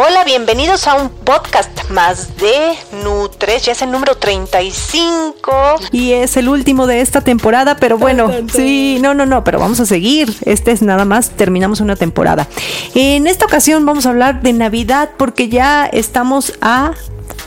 Hola, bienvenidos a un podcast más de Nutres, ya es el número 35. Y es el último de esta temporada, pero bueno, sí, no, no, no, pero vamos a seguir. Este es nada más, terminamos una temporada. En esta ocasión vamos a hablar de Navidad porque ya estamos a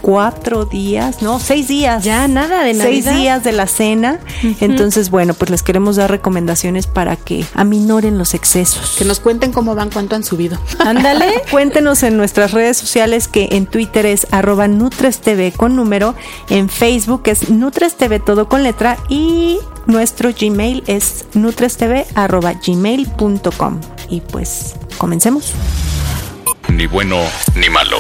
cuatro días, no, seis días. Ya nada de Navidad. Seis días de la cena. Entonces, bueno, pues les queremos dar recomendaciones para que aminoren los excesos. Que nos cuenten cómo van, cuánto han subido. Ándale, cuéntenos en nuestras redes sociales que en Twitter es arroba NutresTV con número, en Facebook es NutresTV todo con letra y nuestro Gmail es nutrestv arroba gmail.com. Y pues, comencemos. Ni bueno ni malo.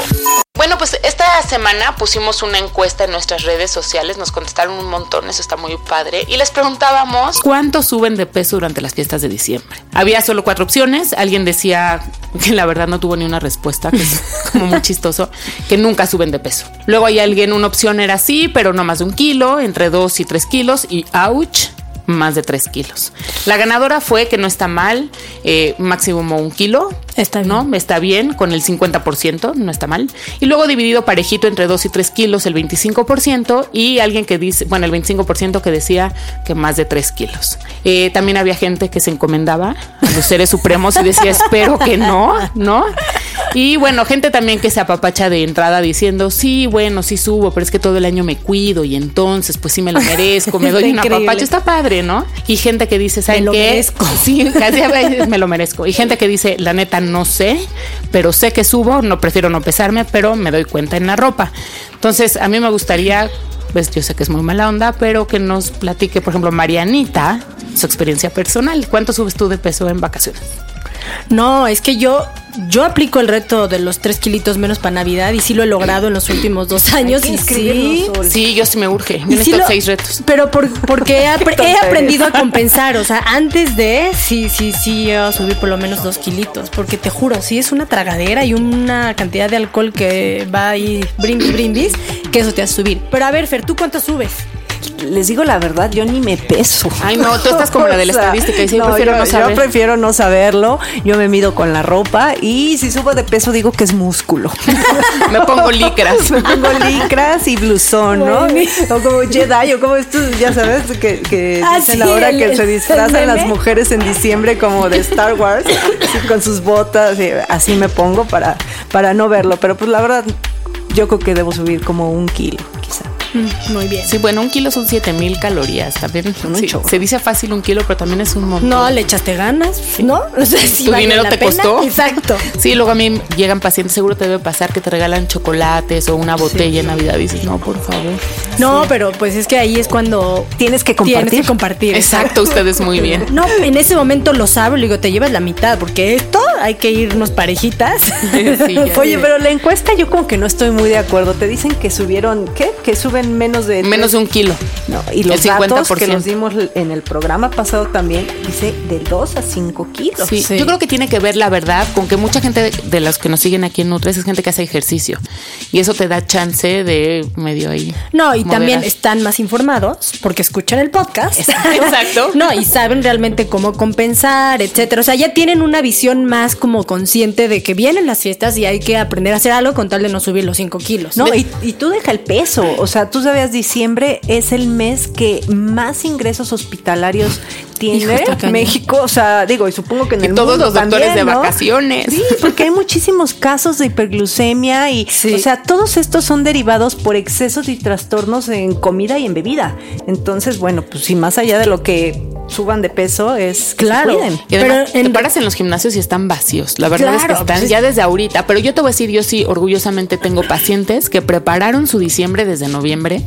Bueno, pues esta semana pusimos una encuesta en nuestras redes sociales, nos contestaron un montón, eso está muy padre, y les preguntábamos ¿Cuánto suben de peso durante las fiestas de diciembre? Había solo cuatro opciones, alguien decía que la verdad no tuvo ni una respuesta, que es como muy chistoso, que nunca suben de peso. Luego hay alguien, una opción era sí, pero no más de un kilo, entre dos y tres kilos, y ouch, más de 3 kilos. La ganadora fue que no está mal, eh, máximo un kilo. Está bien. ¿no? Está bien, con el 50%, no está mal. Y luego dividido parejito entre 2 y 3 kilos, el 25%. Y alguien que dice, bueno, el 25% que decía que más de 3 kilos. Eh, también había gente que se encomendaba a los seres supremos y decía, espero que no, ¿no? Y bueno, gente también que se apapacha de entrada diciendo, sí, bueno, sí subo, pero es que todo el año me cuido y entonces pues sí me lo merezco, me doy una apapacho, está padre, ¿no? Y gente que dice, ¿saben Me lo qué? merezco. Sí, casi a veces me lo merezco. Y gente que dice, la neta no sé, pero sé que subo, no prefiero no pesarme, pero me doy cuenta en la ropa. Entonces, a mí me gustaría, pues yo sé que es muy mala onda, pero que nos platique, por ejemplo, Marianita, su experiencia personal. ¿Cuánto subes tú de peso en vacaciones? No, es que yo, yo aplico el reto de los tres kilitos menos para Navidad y sí lo he logrado en los últimos dos años. y sí. Sí, yo sí me urge. Yo sí necesito lo- seis retos. Pero por- porque he aprendido a compensar. O sea, antes de, sí, sí, sí, yo subí por lo menos dos kilitos. Porque te juro, sí es una tragadera y una cantidad de alcohol que va ahí brindis, brindis, que eso te hace subir. Pero a ver, Fer, ¿tú cuánto subes? Les digo la verdad, yo ni me peso. Ay, no, tú estás como la de la estadística, y sí, yo prefiero no saber. Yo prefiero no saberlo. Yo me mido con la ropa y si subo de peso digo que es músculo. Me pongo licras. Me pongo licras y blusón, ¿no? O como Jedi, o como estos, ya sabes, que, que Ah, dicen sí, ahora el- que se disfrazan las mujeres en diciembre como de Star Wars, así con sus botas, y así me pongo para, para no verlo. Pero pues la verdad, yo creo que debo subir como un kilo. Muy bien. Sí, bueno, un kilo son 7000 calorías. También sí, chorro. se dice fácil un kilo, pero también es un montón. No, le echaste ganas, ¿no? O sea, si ¿Tu vale dinero la te pena. costó? Exacto. Sí, luego a mí llegan pacientes, seguro te debe pasar que te regalan chocolates o una botella en Navidad y dices, no, por favor. No, pero pues es que ahí es cuando Tienes que tienes compartir. que compartir. Exacto, ustedes muy bien. No, en ese momento lo sabe, le digo, te llevas la mitad, porque esto hay que irnos parejitas. Oye, pero la encuesta yo como que no estoy muy de acuerdo. Te dicen que subieron, ¿qué? Que suben menos de... Menos de un kilo. No, y los datos que 50%. nos dimos en el programa pasado también dice de 2 a 5 kilos. Sí, yo creo que tiene que ver la verdad con que mucha gente de, de los que nos siguen aquí en Nutres es gente que hace ejercicio y eso te da chance de medio ahí. No, y también moderar. están más informados porque escuchan el podcast. Exacto. no, y saben realmente cómo compensar, etcétera. O sea, ya tienen una visión más como consciente de que vienen las fiestas y hay que aprender a hacer algo con tal de no subir los 5 kilos. No, y, y tú deja el peso. O sea, tú sabías, diciembre es el mes que más ingresos hospitalarios tiene México. O sea, digo, y supongo que en el todos los doctores de vacaciones. Sí, porque hay muchísimos casos de hiperglucemia y, o sea, todos estos son derivados por excesos y trastornos en comida y en bebida. Entonces, bueno, pues si más allá de lo que suban de peso es claro. pero te paras en los gimnasios y están vacíos. La verdad es que están pues ya desde ahorita. Pero yo te voy a decir, yo sí, orgullosamente tengo pacientes que prepararon su diciembre desde noviembre,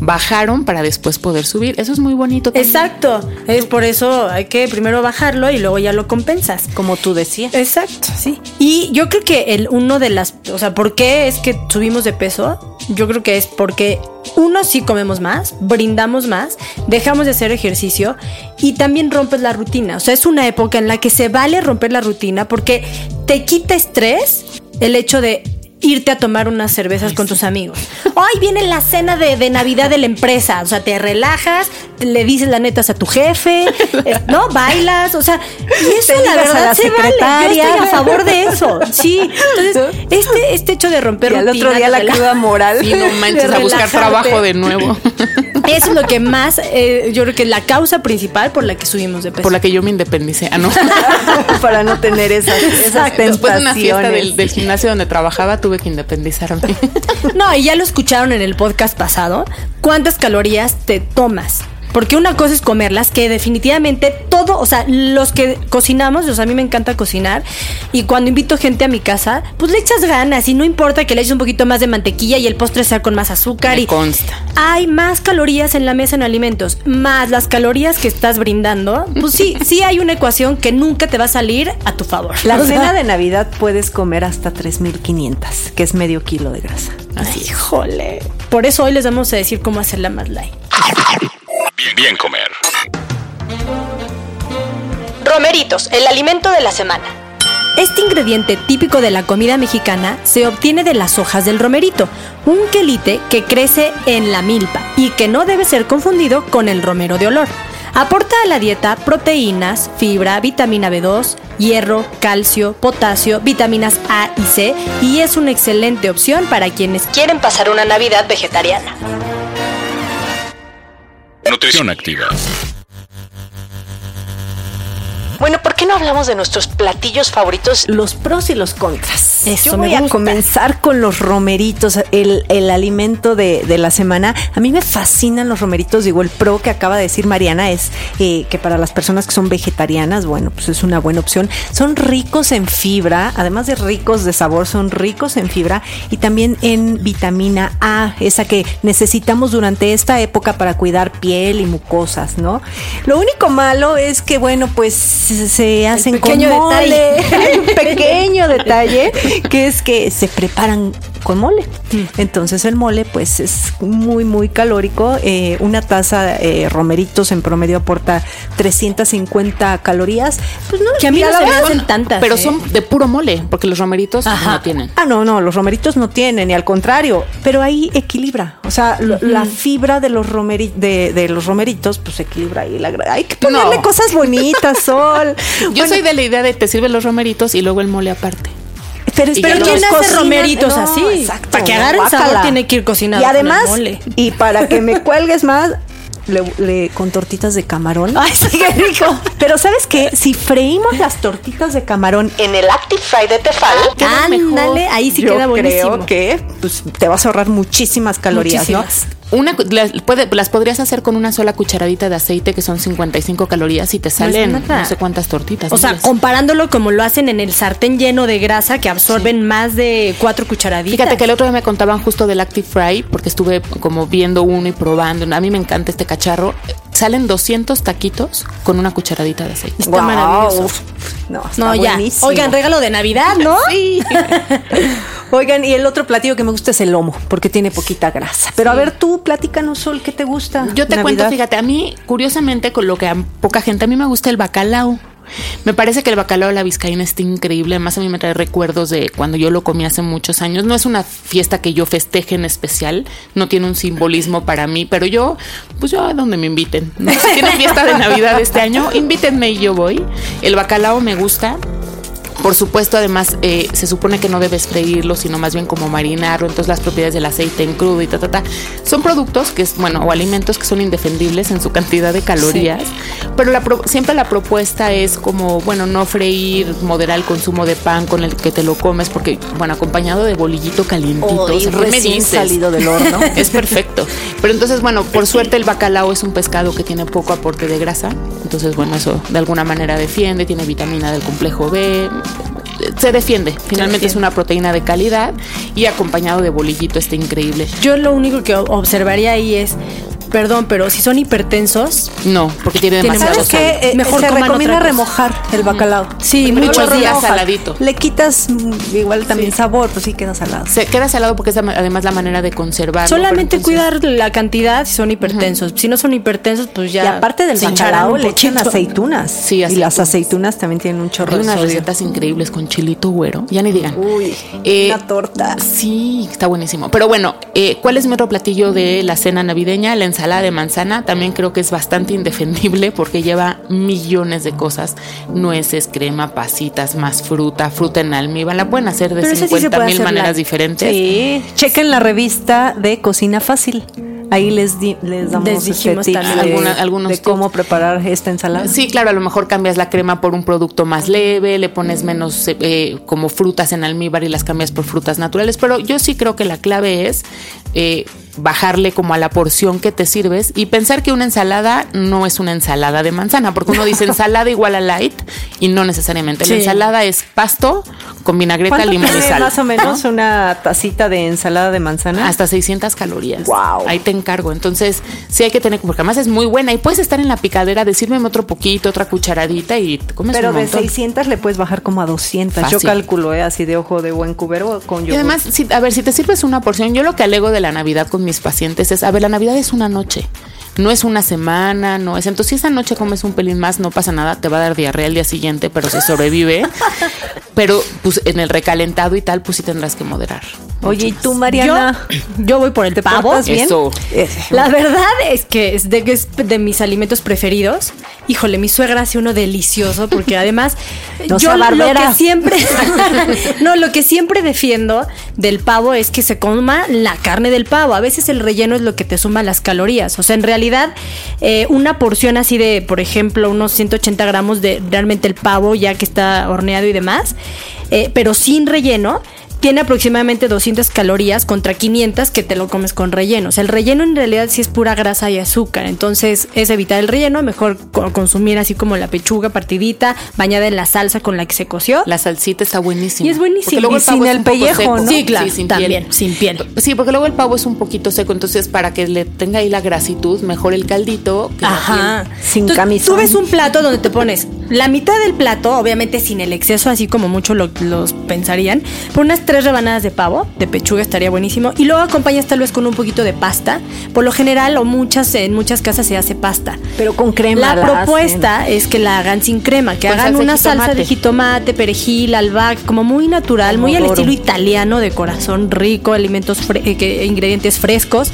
bajaron para después poder subir. Eso es muy bonito. Exacto. Es por eso hay que primero bajarlo y luego ya lo compensas. Como tú decías. Exacto, sí. Y yo creo que el uno de las, o sea, ¿por qué es que subimos de peso? Yo creo que es porque uno sí comemos más, brindamos más, dejamos de hacer ejercicio y también rompes la rutina. O sea, es una época en la que se vale romper la rutina porque te quita estrés el hecho de irte a tomar unas cervezas con tus amigos. Hoy viene la cena de, Navidad de la empresa. O sea, te relajas, le dices la neta a tu jefe, eh, ¿no? Bailas, o sea, y eso la verdad se vale. Yo estoy a favor de eso. Sí. Entonces, este, este hecho de romper y al otro día la cruda moral. Sí, no manches a buscar trabajo de nuevo. Eso es lo que más, eh, yo creo que la causa principal por la que subimos de peso. Por la que yo me independicé. Ah, no. Para no tener esas, esas Después de una fiesta del, del gimnasio donde trabajaba, tuve que independizarme. no, y ya lo escucharon en el podcast pasado. ¿Cuántas calorías te tomas? Porque una cosa es comerlas, que definitivamente todo, o sea, los que cocinamos, o sea, a mí me encanta cocinar. Y cuando invito gente a mi casa, pues le echas ganas y no importa que le eches un poquito más de mantequilla y el postre sea con más azúcar. y consta. Hay más calorías en la mesa en alimentos, más las calorías que estás brindando. Pues sí, sí hay una ecuación que nunca te va a salir a tu favor. La cena de Navidad puedes comer hasta 3.500, que es medio kilo de grasa. Ay, híjole. Por eso hoy les vamos a decir cómo hacerla más light. Bien, comer. Romeritos, el alimento de la semana. Este ingrediente típico de la comida mexicana se obtiene de las hojas del romerito, un quelite que crece en la milpa y que no debe ser confundido con el romero de olor. Aporta a la dieta proteínas, fibra, vitamina B2, hierro, calcio, potasio, vitaminas A y C y es una excelente opción para quienes quieren pasar una Navidad vegetariana. Nutrición activa. Bueno, ¿por qué no hablamos de nuestros platillos favoritos? Los pros y los contras. Eso Yo voy a comenzar con los romeritos, el, el alimento de, de, la semana. A mí me fascinan los romeritos. Digo, el pro que acaba de decir Mariana es eh, que para las personas que son vegetarianas, bueno, pues es una buena opción. Son ricos en fibra, además de ricos de sabor, son ricos en fibra y también en vitamina A, esa que necesitamos durante esta época para cuidar piel y mucosas, ¿no? Lo único malo es que, bueno, pues se, hacen con mole. un pequeño detalle que es que se preparan con mole. Mm. Entonces el mole pues es muy muy calórico. Eh, una taza de eh, romeritos en promedio aporta 350 calorías. Pues no, que a mí no se me hacen tantas. Pero ¿eh? son de puro mole, porque los romeritos no tienen. Ah, no, no, los romeritos no tienen, y al contrario. Pero ahí equilibra. O sea, la fibra de los, romeri de, los romeritos pues equilibra ahí. La, hay que ponerle cosas bonitas, Sol. Yo soy de la idea de te sirven los romeritos y luego el mole aparte. Pero, pero ¿quién hace romeritos así? Para que agarren sabor tiene que ir cocinado. Y además, y para que me cuelgues más, le, con tortitas de camarón. Ay, sí, qué rico. Pero ¿sabes qué? Si freímos las tortitas de camarón en el Active Fry de Tefal, ándale, ahí sí queda buenísimo. Creo que pues, te vas a ahorrar muchísimas calorías, ¿no? Una, las, las podrías hacer con una sola cucharadita de aceite, que son 55 calorías, y te salen no, sé cuántas tortitas. O sea, comparándolo como lo hacen en el sartén lleno de grasa, que absorben más de cuatro cucharaditas. Fíjate que el otro día me contaban justo del Active Fry, porque estuve como viendo uno y probando. A mí me encanta este cacharro. Salen 200 taquitos con una cucharadita de aceite. Está maravilloso. No, no ya. Oigan, regalo de Navidad, ¿no? Sí. Oigan, y el otro platillo que me gusta es el lomo, porque tiene poquita grasa. Pero a ver, tú, platícanos, Sol, ¿qué te gusta? Yo te cuento, fíjate, a mí, curiosamente, con lo que a poca gente, a mí me gusta el bacalao. Me parece que el bacalao de la vizcaína está increíble. Además, a mí me trae recuerdos de cuando yo lo comí hace muchos años. No es una fiesta que yo festeje en especial, no tiene un simbolismo para mí, pero yo, pues yo a donde me inviten. Si tiene fiesta de Navidad este año, invítenme y yo voy. El bacalao me gusta Por supuesto, además, eh, se supone que no debes freírlo, sino más bien como marinarlo. Entonces, las propiedades del aceite en crudo y ta, ta, ta. Son productos que, es, bueno, o alimentos que son indefendibles en su cantidad de calorías. Pero la siempre la propuesta es como, bueno, no freír, moderar el consumo de pan con el que te lo comes, porque, bueno, acompañado de bolillito calientito. Oh, recién salido del horno. es perfecto. Pero entonces, bueno, por suerte el bacalao es un pescado que tiene poco aporte de grasa. Entonces, bueno, eso de alguna manera defiende, tiene vitamina del complejo B, se defiende. Finalmente es una proteína de calidad y acompañado de bolillito está increíble. Yo lo único que observaría ahí es Perdón, pero si son hipertensos. No, porque tiene demasiado ¿Sabes qué? Eh, Mejor se recomienda remojar el bacalao. Sí, muchos días saladito. Le quitas mm, igual también sabor, pues sí queda salado. Se queda salado porque es además la manera de conservar. Solamente cuidar la cantidad si son hipertensos. Si no son hipertensos, pues ya. Y aparte del bacalao le echan aceitunas. Sí, Y las aceitunas también tienen un chorro Hay unas recetas increíbles con chilito güero. Ya ni digan. Uy, eh, una torta. Sí, está buenísimo. Pero bueno, eh, ¿cuál es mi otro platillo de la cena navideña? La ensalada ensalada de manzana también creo que es bastante indefendible porque lleva millones de cosas, nueces, crema, pasitas, más fruta, fruta en almíbar. La pueden hacer de 50 mil maneras diferentes. Sí, chequen la revista de Cocina Fácil. Ahí les, les damos les este tips de, algunos de cómo preparar esta ensalada. Sí, claro, a lo mejor cambias la crema por un producto más leve, le pones menos eh, como frutas en almíbar y las cambias por frutas naturales, pero yo sí creo que la clave es eh, bajarle como a la porción que te sirves y pensar que una ensalada no es una ensalada de manzana, porque uno dice ensalada igual a light y no necesariamente. La ensalada es pasto con vinagreta, limón y sal. Más o menos una tacita de ensalada de manzana. Hasta 600 calorías. Wow. Ahí te encargo. Entonces, sí hay que tener, porque además es muy buena y puedes estar en la picadera, decirme otro poquito, otra cucharadita y te comes Pero un de 600 le puedes bajar como a 200. Yo calculo, ¿eh? así de ojo de buen cubero con yogur. Y además, si, a ver, si te sirves una porción, yo lo que alego de la Navidad con mis pacientes es, a ver, la Navidad es una noche, no es una semana, no es. Entonces, si esa noche comes un pelín más, no pasa nada, te va a dar diarrea el día siguiente, pero se sobrevive. pero pues en el recalentado y tal, pues sí tendrás que moderar. Oye, ¿y tú, Mariana? Yo, voy por el pavo. bien? Eso. La verdad es que es de, es de mis alimentos preferidos. Híjole, mi suegra hace uno delicioso porque además yo lo que siempre no, lo que siempre defiendo del pavo es que se coma la carne del pavo. A veces el relleno es lo que te suma las calorías. O sea, en realidad eh, una porción así de, por ejemplo, unos 180 gramos de realmente el pavo ya que está horneado y demás, eh, pero sin relleno tiene aproximadamente 200 calorías contra 500 que te lo comes con relleno. O sea, el relleno en realidad sí es pura grasa y azúcar. Entonces es evitar el relleno, mejor consumir así como la pechuga partidita, bañada en la salsa con la que se coció. La salsita está buenísima. Y es buenísima. Y sin el pellejo, ¿no? Sí, claro, sin también, sin piel. Sí, porque luego el pavo es un poquito seco, entonces para que le tenga ahí la grasitud, mejor el caldito que Ajá. Sin camisa. Tú ves un plato donde te pones la mitad del plato, obviamente sin el exceso, así como muchos lo, los pensarían, por unas tres rebanadas de pavo, de pechuga estaría buenísimo. Y luego acompañas tal vez con un poquito de pasta. Por lo general, o muchas, en muchas casas se hace pasta. Pero con crema. La, propuesta es que la hagan sin crema, que hagan una salsa de jitomate, perejil, albahaca, como muy natural, muy al estilo italiano, de corazón rico, alimentos, eh, ingredientes frescos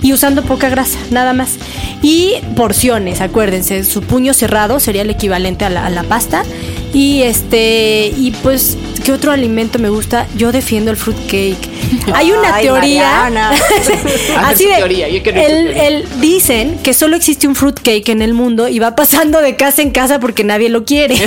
y usando poca grasa, nada más. Y porciones, acuérdense, su puño cerrado sería el equivalente a la, a la pasta. Y este, y pues ¿Qué otro alimento me gusta? Yo defiendo el fruit cake. Hay una teoría. así de. Teoría. el, dicen que solo existe un fruit cake en el mundo y va pasando de casa en casa porque nadie lo quiere.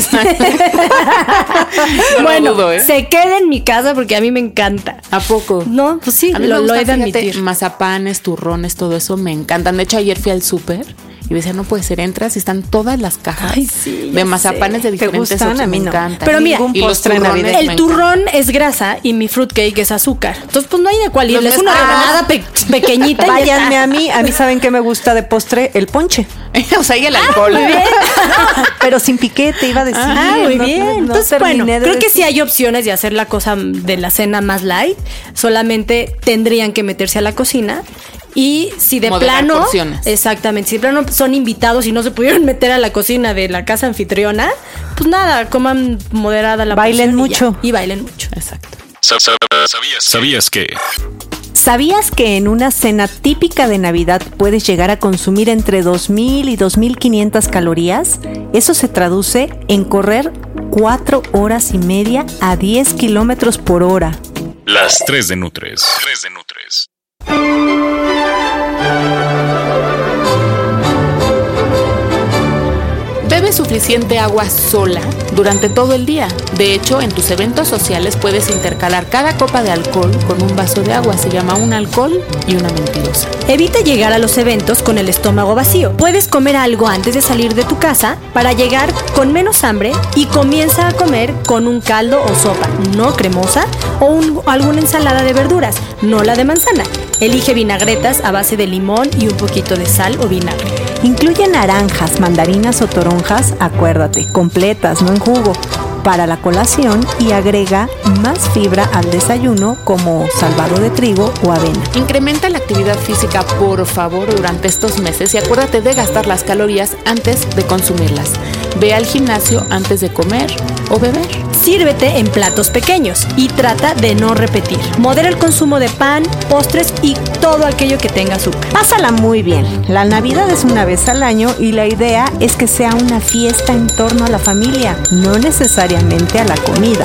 bueno, ¿eh? se queda en mi casa porque a mí me encanta. ¿A poco? No, pues sí, lo, lo he de admitir. Mazapanes, turrones, todo eso me encantan. De hecho, ayer fui al súper y decía, no puede ser, entras y están todas las cajas de mazapanes de diferentes gustan? A mí me encanta. Pero mira, el turrón es grasa y mi fruitcake es azúcar. Entonces, pues no hay de cuál ir. Es una rebanada pequeñita. Váyanme a mí. A mí, ¿saben qué me gusta de postre? El ponche. o sea, y el alcohol. Pero sin piquete, iba a decir. Ah, muy bien. Entonces, bueno, creo que sí hay opciones de hacer la cosa de la cena más light. Solamente tendrían que meterse a la cocina y si de plano, exactamente, si de plano son invitados y no se pudieron meter a la cocina de la casa anfitriona, pues nada, coman moderada la Bailen mucho. Y, bailen mucho. Exacto. ¿Sabías? ¿Sabías que? ¿Sabías que en una cena típica de Navidad puedes llegar a consumir entre 2.000 y 2.500 calorías? Eso se traduce en correr 4 horas y media a 10 kilómetros por hora. Las 3 de Nutres. 3 de Nutres. Thank you. Suficiente agua sola durante todo el día. De hecho, en tus eventos sociales puedes intercalar cada copa de alcohol con un vaso de agua. Se llama un alcohol y una mentirosa. Evita llegar a los eventos con el estómago vacío. Puedes comer algo antes de salir de tu casa para llegar con menos hambre y comienza a comer con un caldo o sopa no cremosa o alguna ensalada de verduras, no la de manzana. Elige vinagretas a base de limón y un poquito de sal o vinagre. Incluye naranjas, mandarinas o toronjas, acuérdate, completas, no en jugo para la colación y agrega más fibra al desayuno como salvado de trigo o avena. Incrementa la actividad física por favor durante estos meses y acuérdate de gastar las calorías antes de consumirlas. Ve al gimnasio antes de comer o beber. Sírvete en platos pequeños y trata de no repetir. Modera el consumo de pan, postres y todo aquello que tenga azúcar. Pásala muy bien. La Navidad es una vez al año y la idea es que sea una fiesta en torno a la familia, no necesariamente a la comida.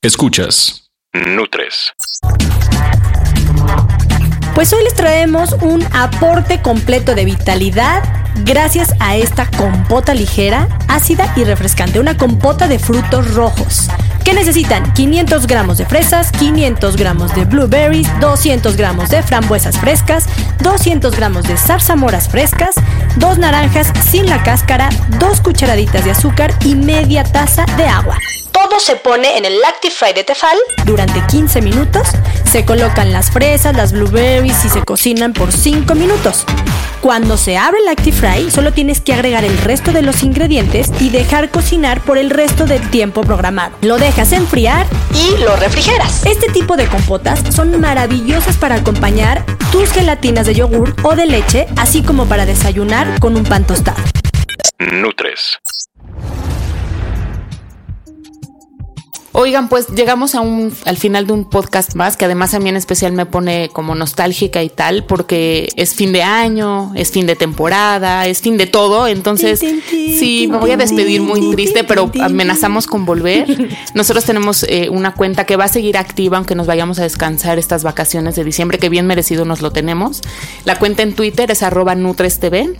Escuchas. Nutres. Pues hoy les traemos un aporte completo de vitalidad gracias a esta compota ligera, ácida y refrescante. Una compota de frutos rojos. ¿Qué necesitan? 500 gramos de fresas, 500 gramos de blueberries, 200 gramos de frambuesas frescas, 200 gramos de zarzamoras frescas, dos naranjas sin la cáscara, dos cucharaditas de azúcar y media taza de agua. Todo se pone en el Lactifry de Tefal durante 15 minutos. Se colocan las fresas, las blueberries y se cocinan por 5 minutos. Cuando se abre el Lactifry, solo tienes que agregar el resto de los ingredientes y dejar cocinar por el resto del tiempo programado. Lo dejas enfriar y lo refrigeras. Este tipo de compotas son maravillosas para acompañar tus gelatinas de yogur o de leche, así como para desayunar con un pan tostado. Nutres. Oigan, pues llegamos a un, al final de un podcast más, que además a mí en especial me pone como nostálgica y tal, porque es fin de año, es fin de temporada, es fin de todo. Entonces, sí, me voy a despedir muy triste, pero amenazamos con volver. Nosotros tenemos eh, una cuenta que va a seguir activa, aunque nos vayamos a descansar estas vacaciones de diciembre, que bien merecido nos lo tenemos. La cuenta en Twitter es arroba NutresTV.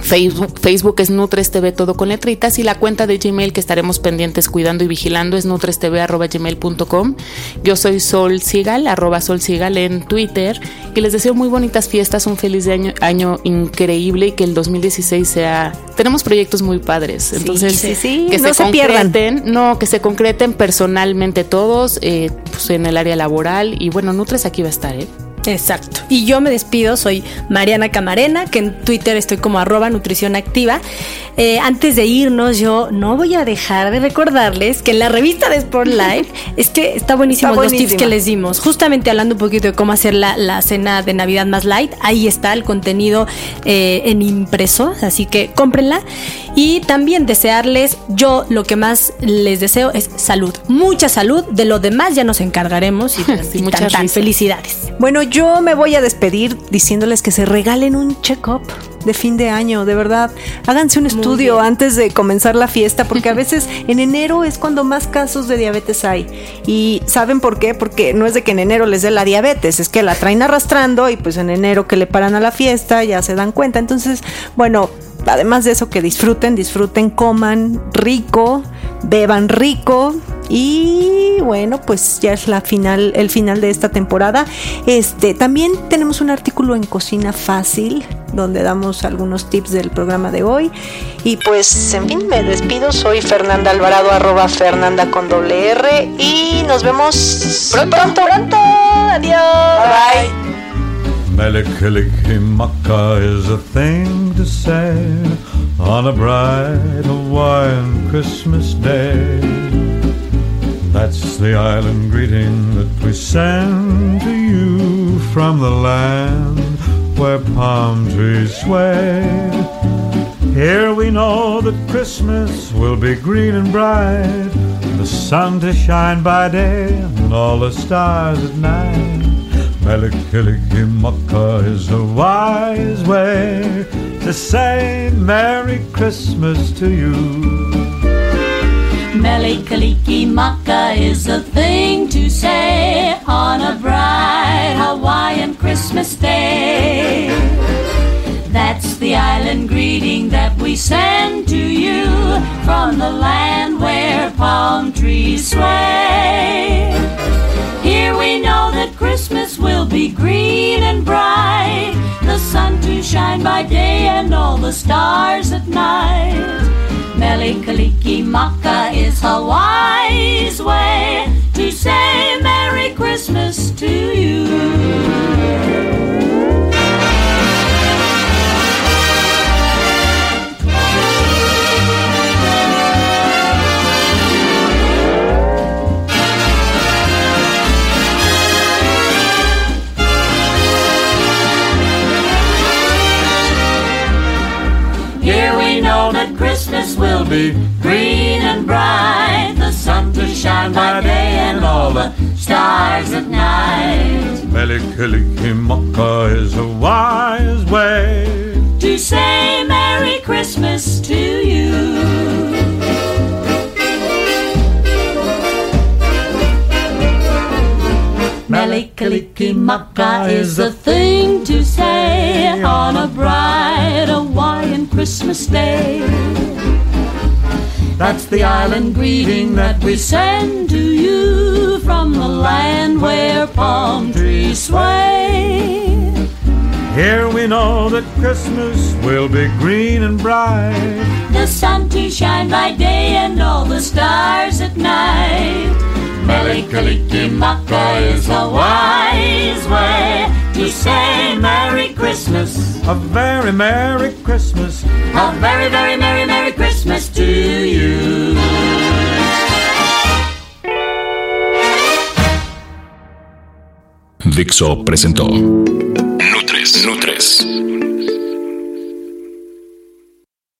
Facebook, Facebook es Nutres TV todo con letritas y la cuenta de Gmail que estaremos pendientes cuidando y vigilando es nutrestv.gmail.com. Yo soy Sol Sigal, arroba Sol Sigal en Twitter y les deseo muy bonitas fiestas, un feliz año, año increíble y que el 2016 sea... Tenemos proyectos muy padres, entonces que se, concreten, no, que se concreten personalmente todos eh, pues en el área laboral y bueno, Nutres aquí va a estar, ¿eh? Exacto. Y yo me despido, soy Mariana Camarena, que en Twitter estoy como arroba nutrición activa. Eh, antes de irnos, yo no voy a dejar de recordarles que en la revista de Sport Life es que está buenísimo los tips que les dimos. Justamente hablando un poquito de cómo hacer la, cena de Navidad más light, ahí está el contenido eh, en impreso, así que cómprenla. Y también desearles, yo lo que más les deseo es salud, mucha salud. De lo demás ya nos encargaremos y, muchas felicidades. Bueno, yo me voy a despedir diciéndoles que se regalen un check-up de fin de año, de verdad. Háganse un estudio antes de comenzar la fiesta, porque a veces en enero es cuando más casos de diabetes hay. Y ¿saben por qué? Porque no es de que en enero les dé la diabetes, es que la traen arrastrando y pues en enero que le paran a la fiesta ya se dan cuenta. Entonces, bueno, además de eso, que disfruten, disfruten, coman rico, beban rico. Y bueno, pues ya es la final, el final de esta temporada. Este, también tenemos un artículo en Cocina Fácil donde damos algunos tips del programa de hoy. Y pues, en fin, me despido. Soy Fernanda Alvarado, arroba Fernanda con doble R. Y nos vemos pronto, pronto, pronto. Adiós. Bye bye. Melikilikimaka is a thing to say on a bright Hawaiian Christmas day. That's the island greeting that we send to you from the land where palm trees sway. Here we know that Christmas will be green and bright the sun to shine by day and all the stars at night. Melikilikimaka is a wise way to say Merry Christmas to you. Melikilikimaka is a thing to say on a bright Hawaiian Christmas day. That's the island greeting that we send to you from the land where palm trees sway. Here we know that Christmas will be green and bright, the sun to shine by day and all the stars at night. Mele Kaliki Maka is Hawaii's way to say Merry Christmas to you. Christmas will be green and bright, the sun to shine by day and all the stars at night. Melikilikimaka is a wise way to say Merry Christmas to you. Melikilikimaka is a thing to say on a bright Hawaiian Christmas day. That's the island greeting that we send to you from the land where palm trees sway. Here we know that Christmas will be green and bright. The sun to shine by day and all the stars at night. Melikaliki is a wise way to say Merry Christmas. A very Merry Christmas. A very, very Merry, Merry Christmas to you. Dixo presentó Nutres. Nutres.